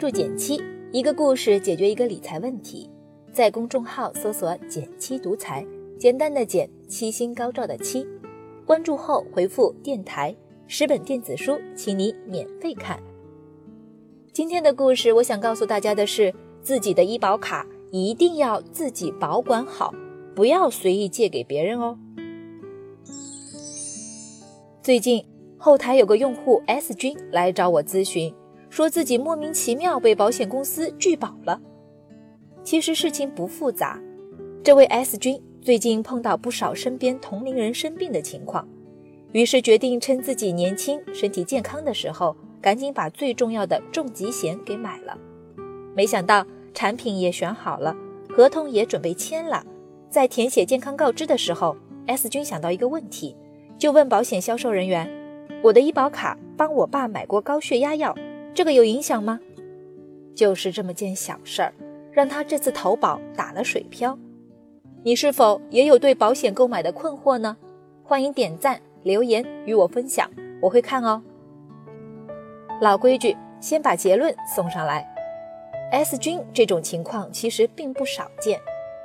注减七，一个故事解决一个理财问题。在公众号搜索“减七独裁，简单的减，七星高照的七。关注后回复“电台”，十本电子书，请你免费看。今天的故事，我想告诉大家的是，自己的医保卡一定要自己保管好，不要随意借给别人哦。最近后台有个用户 S 君来找我咨询。说自己莫名其妙被保险公司拒保了。其实事情不复杂，这位 S 君最近碰到不少身边同龄人生病的情况，于是决定趁自己年轻、身体健康的时候，赶紧把最重要的重疾险给买了。没想到产品也选好了，合同也准备签了，在填写健康告知的时候，S 君想到一个问题，就问保险销售人员：“我的医保卡帮我爸买过高血压药。”这个有影响吗？就是这么件小事儿，让他这次投保打了水漂。你是否也有对保险购买的困惑呢？欢迎点赞留言与我分享，我会看哦。老规矩，先把结论送上来。S 君这种情况其实并不少见，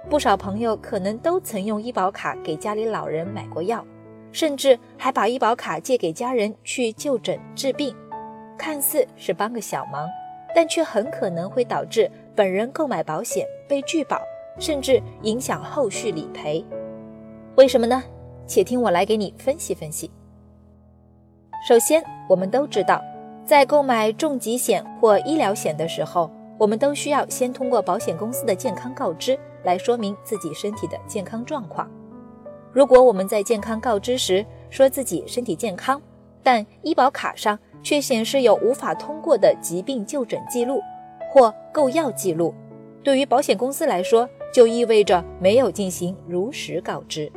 不少朋友可能都曾用医保卡给家里老人买过药，甚至还把医保卡借给家人去就诊治病。看似是帮个小忙，但却很可能会导致本人购买保险被拒保，甚至影响后续理赔。为什么呢？且听我来给你分析分析。首先，我们都知道，在购买重疾险或医疗险的时候，我们都需要先通过保险公司的健康告知来说明自己身体的健康状况。如果我们在健康告知时说自己身体健康，但医保卡上，却显示有无法通过的疾病就诊记录或购药记录，对于保险公司来说，就意味着没有进行如实告知。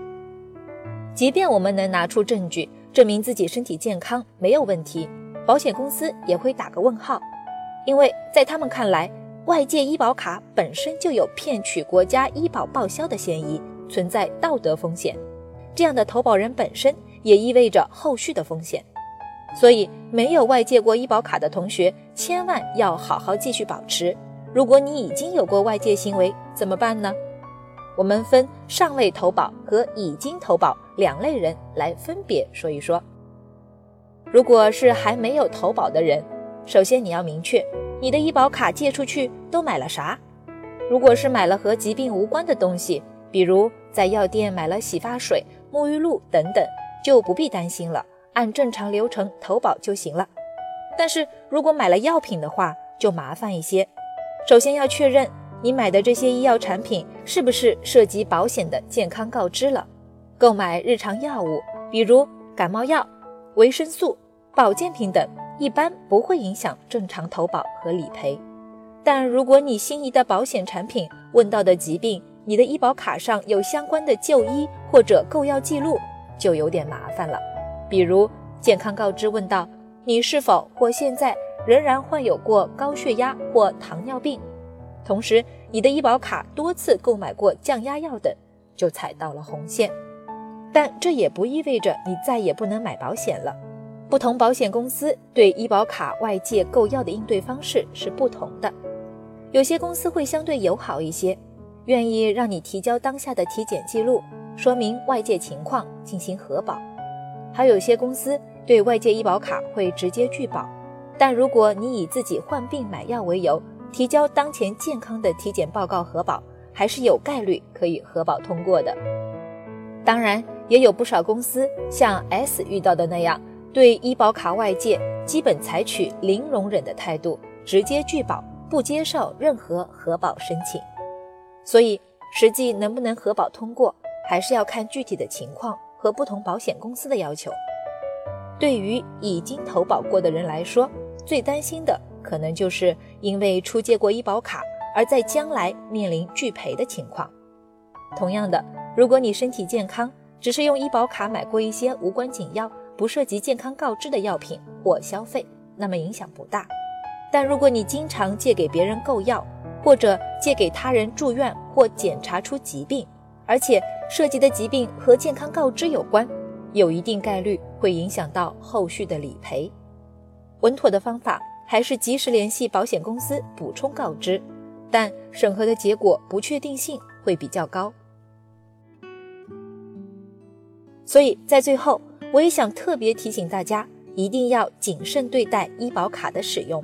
即便我们能拿出证据证明自己身体健康没有问题，保险公司也会打个问号，因为在他们看来，外界医保卡本身就有骗取国家医保报销的嫌疑，存在道德风险。这样的投保人本身也意味着后续的风险。所以，没有外借过医保卡的同学，千万要好好继续保持。如果你已经有过外借行为，怎么办呢？我们分尚未投保和已经投保两类人来分别说一说。如果是还没有投保的人，首先你要明确你的医保卡借出去都买了啥。如果是买了和疾病无关的东西，比如在药店买了洗发水、沐浴露等等，就不必担心了。按正常流程投保就行了，但是如果买了药品的话，就麻烦一些。首先要确认你买的这些医药产品是不是涉及保险的健康告知了。购买日常药物，比如感冒药、维生素、保健品等，一般不会影响正常投保和理赔。但如果你心仪的保险产品问到的疾病，你的医保卡上有相关的就医或者购药记录，就有点麻烦了。比如健康告知问道你是否或现在仍然患有过高血压或糖尿病，同时你的医保卡多次购买过降压药等，就踩到了红线。但这也不意味着你再也不能买保险了。不同保险公司对医保卡外借购药的应对方式是不同的，有些公司会相对友好一些，愿意让你提交当下的体检记录，说明外界情况进行核保。还有些公司对外借医保卡会直接拒保，但如果你以自己患病买药为由提交当前健康的体检报告核保，还是有概率可以核保通过的。当然，也有不少公司像 S 遇到的那样，对医保卡外借基本采取零容忍的态度，直接拒保，不接受任何核保申请。所以，实际能不能核保通过，还是要看具体的情况。和不同保险公司的要求，对于已经投保过的人来说，最担心的可能就是因为出借过医保卡，而在将来面临拒赔的情况。同样的，如果你身体健康，只是用医保卡买过一些无关紧要、不涉及健康告知的药品或消费，那么影响不大。但如果你经常借给别人购药，或者借给他人住院或检查出疾病，而且涉及的疾病和健康告知有关，有一定概率会影响到后续的理赔。稳妥的方法还是及时联系保险公司补充告知，但审核的结果不确定性会比较高。所以在最后，我也想特别提醒大家，一定要谨慎对待医保卡的使用。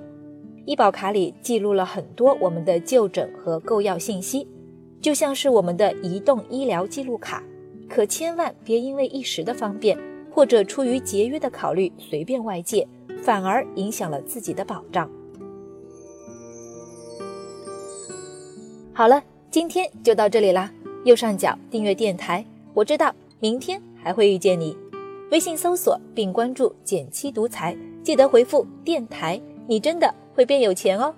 医保卡里记录了很多我们的就诊和购药信息，就像是我们的移动医疗记录卡，可千万别因为一时的方便，或者出于节约的考虑随便外借，反而影响了自己的保障。好了，今天就到这里啦。右上角订阅电台，我知道明天还会遇见你。微信搜索并关注“减七独裁，记得回复“电台”，你真的。会变有钱哦。